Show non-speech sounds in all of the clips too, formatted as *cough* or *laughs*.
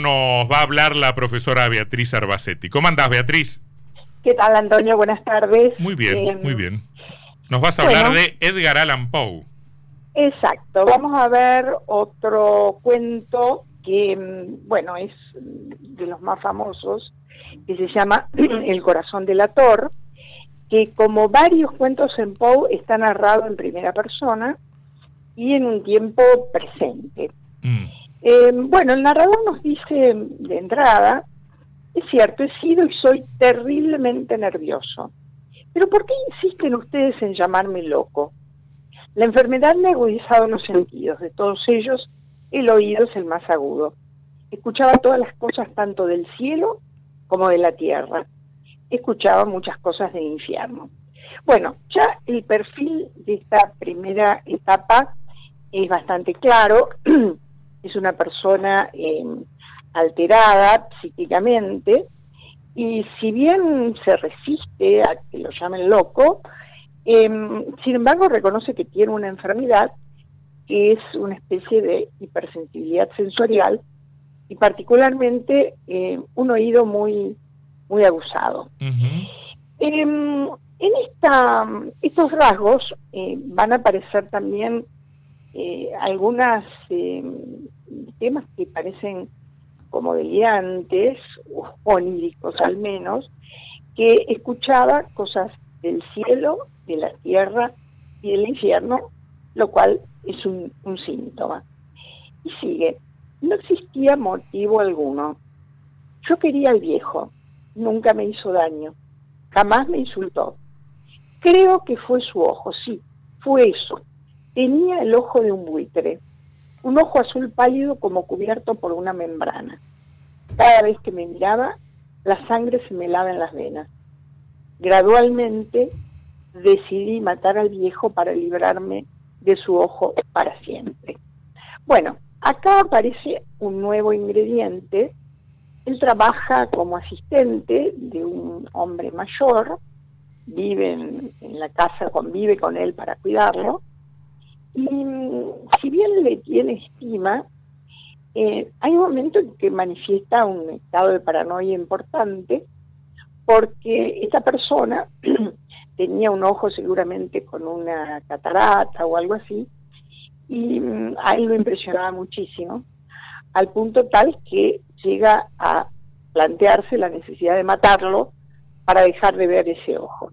Nos va a hablar la profesora Beatriz Arbacetti. ¿Cómo andás, Beatriz? ¿Qué tal, Antonio? Buenas tardes. Muy bien, eh, muy bien. Nos vas a hablar de Edgar Allan Poe. Exacto. Vamos a ver otro cuento que, mm, bueno, es de los más famosos, que se llama *clears throat* El corazón del ator, que como varios cuentos en Poe está narrado en primera persona y en un tiempo presente. Mm. Eh, bueno, el narrador nos dice de entrada, es cierto, he sido y soy terriblemente nervioso. Pero ¿por qué insisten ustedes en llamarme loco? La enfermedad me ha agudizado los sentidos, de todos ellos el oído es el más agudo. Escuchaba todas las cosas tanto del cielo como de la tierra. Escuchaba muchas cosas del infierno. Bueno, ya el perfil de esta primera etapa es bastante claro. *clears throat* es una persona eh, alterada psíquicamente y si bien se resiste a que lo llamen loco, em, sin embargo reconoce que tiene una enfermedad que es una especie de hipersensibilidad sensorial y particularmente eh, un oído muy, muy abusado. Em, en esta, estos rasgos eh, van a aparecer también algunos eh, temas que parecen como delirantes, o oníricos al menos, que escuchaba cosas del cielo, de la tierra y del infierno, lo cual es un, un síntoma. Y sigue, no existía motivo alguno. Yo quería al viejo, nunca me hizo daño, jamás me insultó. Creo que fue su ojo, sí, fue eso, Tenía el ojo de un buitre, un ojo azul pálido como cubierto por una membrana. Cada vez que me miraba, la sangre se me helaba en las venas. Gradualmente decidí matar al viejo para librarme de su ojo para siempre. Bueno, acá aparece un nuevo ingrediente. Él trabaja como asistente de un hombre mayor, vive en la casa, convive con él para cuidarlo, y si bien le tiene estima, eh, hay un momento en que manifiesta un estado de paranoia importante, porque esta persona *clears throat* tenía un ojo seguramente con una catarata o algo así, y mm, a él lo impresionaba muchísimo, al punto tal que llega a plantearse la necesidad de matarlo para dejar de ver ese ojo.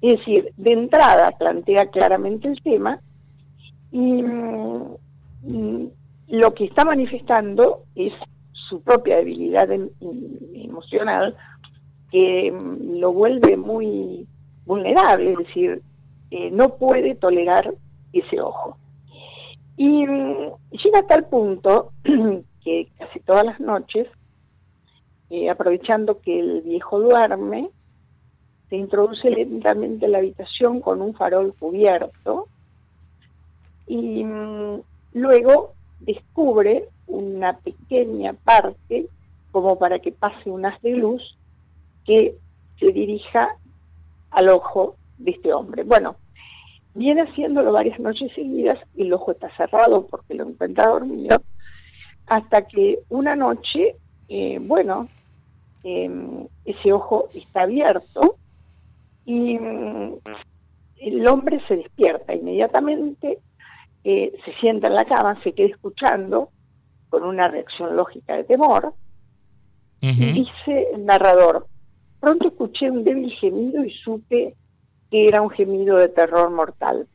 Es decir, de entrada plantea claramente el tema y, lo que está manifestando es su propia debilidad emocional que lo vuelve muy vulnerable, es decir, eh, no puede tolerar ese ojo. Y llega a tal punto *clears throat* que casi todas las noches, eh, aprovechando que el viejo duerme, se introduce lentamente en la habitación con un farol cubierto y mm, luego descubre una pequeña parte como para que pase un haz de luz que se dirija al ojo de este hombre. Bueno, viene haciéndolo varias noches seguidas y el ojo está cerrado porque lo encuentra dormido, hasta que una noche, eh, bueno, em, ese ojo está abierto y mm, el hombre se despierta inmediatamente se sienta en la cama, se queda escuchando con una reacción lógica de temor, y dice el narrador, pronto escuché un débil gemido y supe que era un gemido de terror mortal.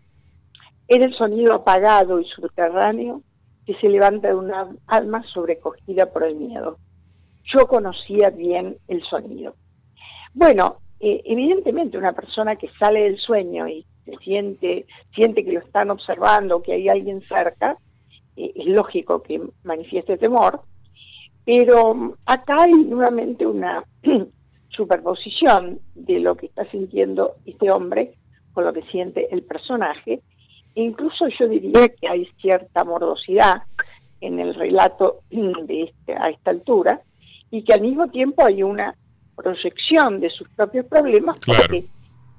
Era el sonido apagado y subterráneo que se levanta de una alma sobrecogida por el miedo. Yo conocía bien el sonido. Bueno, eh, evidentemente una persona que sale del sueño y se siente, siente que lo están observando, que hay alguien cerca, eh, es lógico que manifieste temor, pero mm, acá hay nuevamente una *clears throat* superposición de lo que está sintiendo este hombre con lo que siente el personaje, e incluso yo diría que hay cierta mordosidad en el relato *clears throat* de este, a esta altura, y que al mismo tiempo hay una proyección de sus propios problemas, porque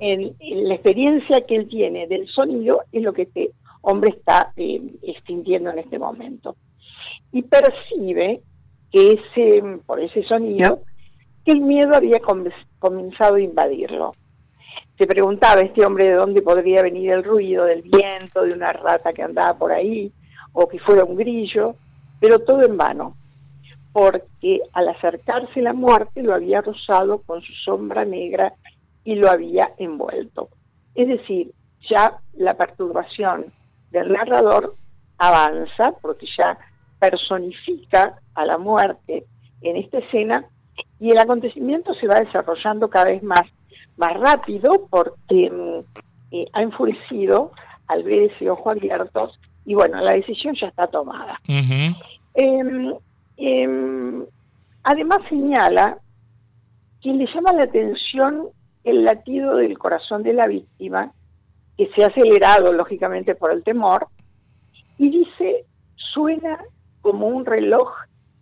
en, la experiencia que él tiene del sonido es lo que este hombre está eh, en este momento. Y percibe que ese, por ese sonido, que el miedo había comenzado a invadirlo. Se preguntaba este hombre de dónde podría venir el ruido, del viento, de una rata que andaba por ahí, o que fuera un grillo, pero todo en vano, porque al acercarse la muerte lo había rozado con su sombra negra y lo había envuelto. Es decir, ya la perturbación del narrador avanza, porque ya personifica a la muerte en esta escena y el acontecimiento se va desarrollando cada vez más, más rápido porque mm, eh, ha enfurecido al ver ese ojo abierto y bueno, la decisión ya está tomada. Em, em, además señala que le llama la atención el latido del corazón de la víctima, que se ha acelerado lógicamente por el temor, y dice, suena como un reloj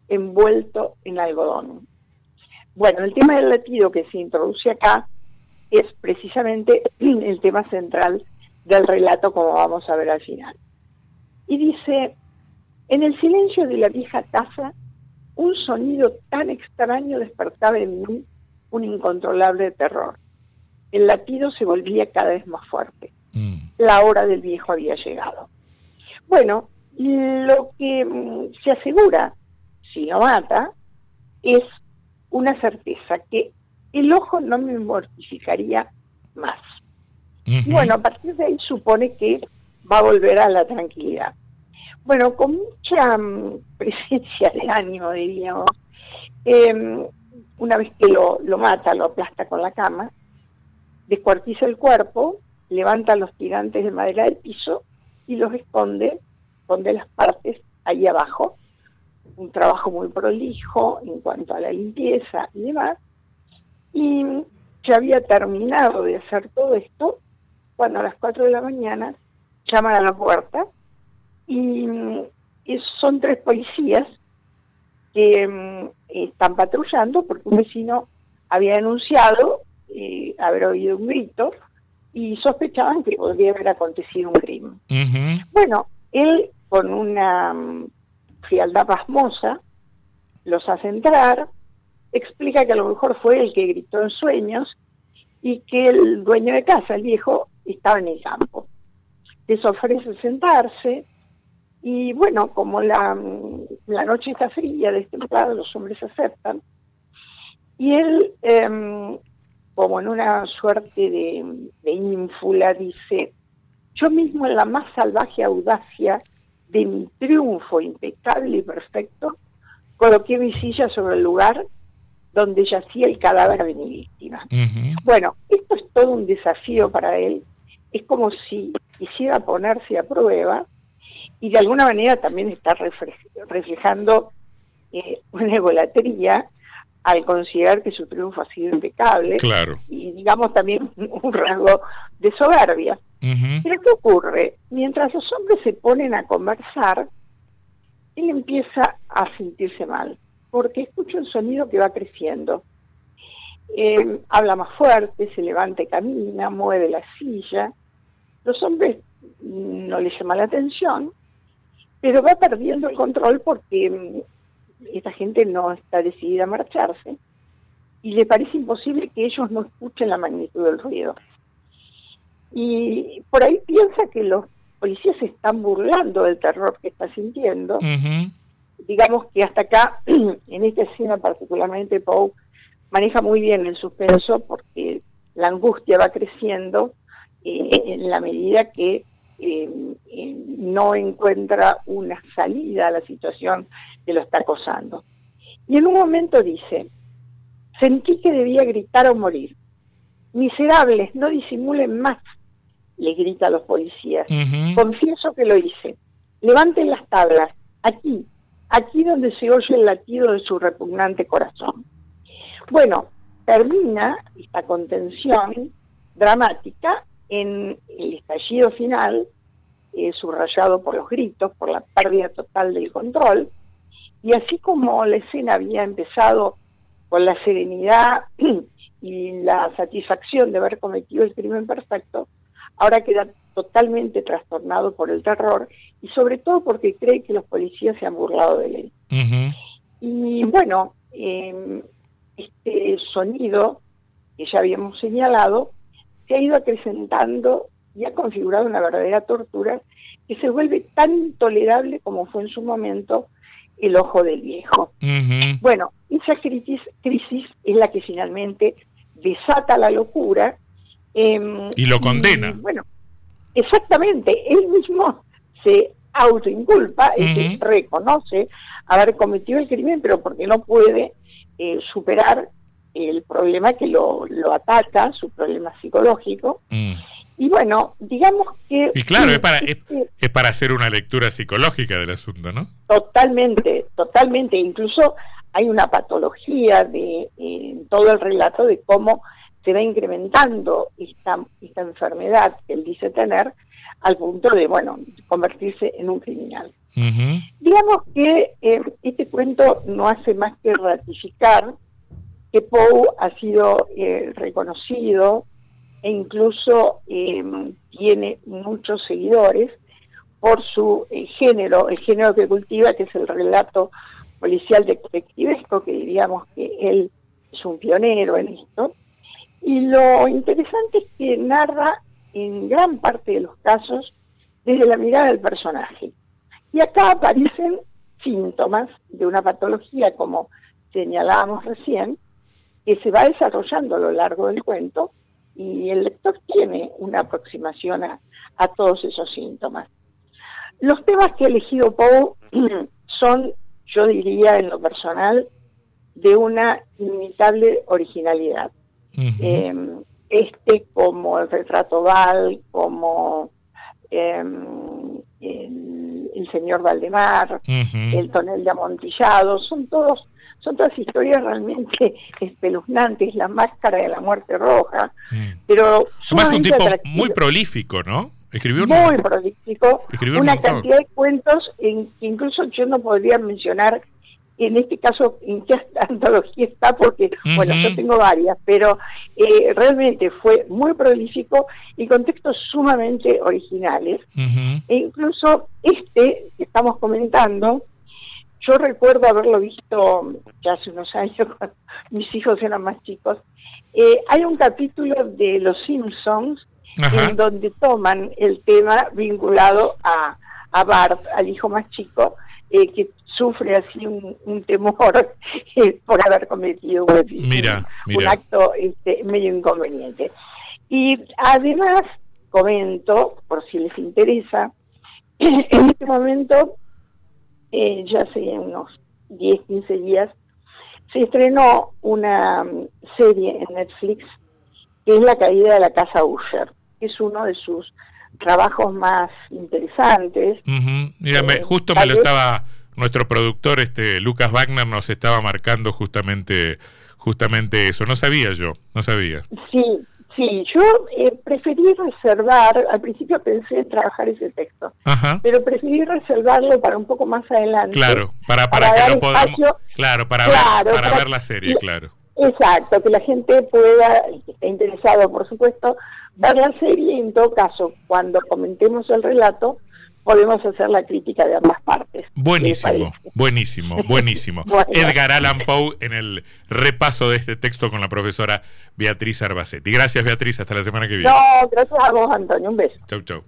envuelto en algodón. Bueno, el tema del latido que se introduce acá es precisamente *clears throat* el tema central del relato, como vamos a ver al final. Y dice, en el silencio de la vieja casa, un sonido tan extraño despertaba en mí un incontrolable terror. El latido se volvía cada vez más fuerte. Mm. La hora del viejo había llegado. Bueno, lo que mm, se asegura, si no mata, es una certeza, que el ojo no me mortificaría más. bueno, a partir de ahí supone que va a volver a la tranquilidad. Bueno, con mucha mm, *laughs* presencia de ánimo, diríamos, em, una vez que lo, lo mata, lo aplasta con la cama, descuartiza el cuerpo, levanta los tirantes de madera del piso y los esconde, esconde las partes ahí abajo. Un trabajo muy prolijo en cuanto a la limpieza y demás. Y ya había terminado de hacer todo esto cuando a las 4 de la mañana llaman a la puerta y, son tres policías que mm, están patrullando porque un vecino había denunciado eh, haber oído un grito y sospechaban que podría haber acontecido un crimen. Bueno, él con una mm, frialdad pasmosa los hace entrar, explica que a lo mejor fue el que gritó en sueños y que el dueño de casa, el viejo, estaba en el campo. Les ofrece sentarse y bueno, como la, mm, la noche está fría, destemplada, los hombres aceptan. Y él em, como en una suerte de, ínfula, dice, yo mismo en la más salvaje audacia de mi triunfo impecable y perfecto, coloqué mi silla sobre el lugar donde yacía el cadáver de mi víctima. Bueno, esto es todo un desafío para él, es como si quisiera ponerse a prueba y de alguna manera también está reflejando eh, una egolatría al considerar que su triunfo ha sido impecable claro. y digamos también *laughs* un rasgo de soberbia. Pero ¿qué ocurre? Mientras los hombres se ponen a conversar, él empieza a sentirse mal, porque escucha un sonido que va creciendo. Eh, habla más fuerte, se levanta y camina, mueve la silla. Los hombres no les llama la atención, pero va perdiendo el control porque mm, esta gente no está decidida a marcharse y le parece imposible que ellos no escuchen la magnitud del ruido. Y por ahí piensa que los policías se están burlando del terror que está sintiendo. Digamos que hasta acá, *clears throat* en esta escena particularmente, Poe maneja muy bien el suspenso porque la angustia va creciendo eh, en la medida que eh, eh, no encuentra una salida a la situación que lo está acosando. Y en un momento dice, sentí que debía gritar o morir. Miserables, no disimulen más, le grita a los policías. Confieso que lo hice. Levanten las tablas, aquí, aquí donde se oye el latido de su repugnante corazón. Bueno, termina esta contención dramática en el estallido final, eh, subrayado por los gritos, por la pérdida total del control, y así como la escena había empezado con la serenidad *clears throat* y la satisfacción de haber cometido el crimen perfecto, ahora queda totalmente trastornado por el terror y sobre todo porque cree que los policías se han burlado de él. Y bueno, em, este sonido que ya habíamos señalado se ha ido acrecentando y ha configurado una verdadera tortura que se vuelve tan tolerable como fue en su momento el ojo del viejo. Bueno, esa crisis, crisis es la que finalmente desata la locura. Em, y lo condena. bueno, exactamente, él mismo se autoinculpa y reconoce haber cometido el crimen, pero porque no puede eh, superar el problema que lo, lo ataca, su problema psicológico. Mm. Y bueno, digamos que... Y claro, es para, es, para hacer una lectura psicológica del asunto, ¿no? Totalmente, totalmente. Incluso hay una patología de en todo el relato de cómo se va incrementando esta, esta enfermedad que él dice tener al punto de, bueno, convertirse en un criminal. Digamos que eh, este cuento no hace más que ratificar que Poe ha sido eh, reconocido e incluso em, tiene muchos seguidores por su eh, género, el género que cultiva, que es el relato policial detectivesco, que diríamos que él es un pionero en esto. Y lo interesante es que narra en gran parte de los casos desde la mirada del personaje. Y acá aparecen síntomas de una patología, como señalábamos recién, que se va desarrollando a lo largo del cuento y el lector tiene una aproximación a, todos esos síntomas. Los temas que ha elegido Poe *clears throat* son, yo diría en lo personal, de una inimitable originalidad. Em, este como el retrato Val, como em, el, señor Valdemar, el tonel de amontillado, son todos son todas historias realmente *laughs* espeluznantes, la máscara de la muerte roja, mm. pero además un tipo muy prolífico, ¿no? Escribió muy prolífico, una cantidad de cuentos en que incluso yo no podría mencionar en este caso en qué antología está, porque, bueno, yo tengo varias, pero eh, realmente fue muy prolífico y con textos sumamente originales. E incluso este que estamos comentando, yo recuerdo haberlo visto ya hace unos *laughs* años, cuando mis hijos eran más chicos. Eh, hay un capítulo de Los Simpsons en donde toman el tema vinculado a, a Bart, al hijo más chico, eh, que sufre así un, temor *laughs* eh, por haber cometido un, acto este, medio inconveniente. Y además, comento, por si les interesa, *clears throat* en este momento eh, ya hace unos 10, 15 días, se estrenó una mm, serie en Netflix que es La caída de la casa Usher, es uno de sus trabajos más interesantes. Mira, eh, justo me lo estaba, nuestro productor, este Lucas Wagner, nos estaba marcando justamente justamente eso. No sabía yo, no sabía. Sí, Sí, yo eh, preferí reservar, al principio pensé en trabajar ese texto, pero preferí reservarlo para un poco más adelante. Claro, para, para, que lo podamos, claro, para, ver, para, ver la serie, claro. Exacto, que la gente pueda, que esté interesado por supuesto, ver la serie y en todo caso, cuando comentemos el relato, podemos hacer la crítica de ambas partes. Buenísimo, buenísimo, *laughs* buenísimo. Edgar Allan Poe en el repaso de este texto con la profesora Beatriz Arbacetti. Gracias Beatriz, hasta la semana que viene. No, gracias a vos Antonio, un beso. Chau, chau.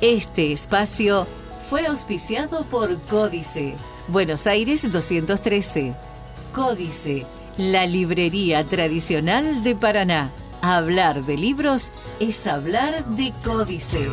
Este espacio fue auspiciado por Códice, Buenos Aires 213. Códice, la librería tradicional de Paraná. Hablar de libros es hablar de códice.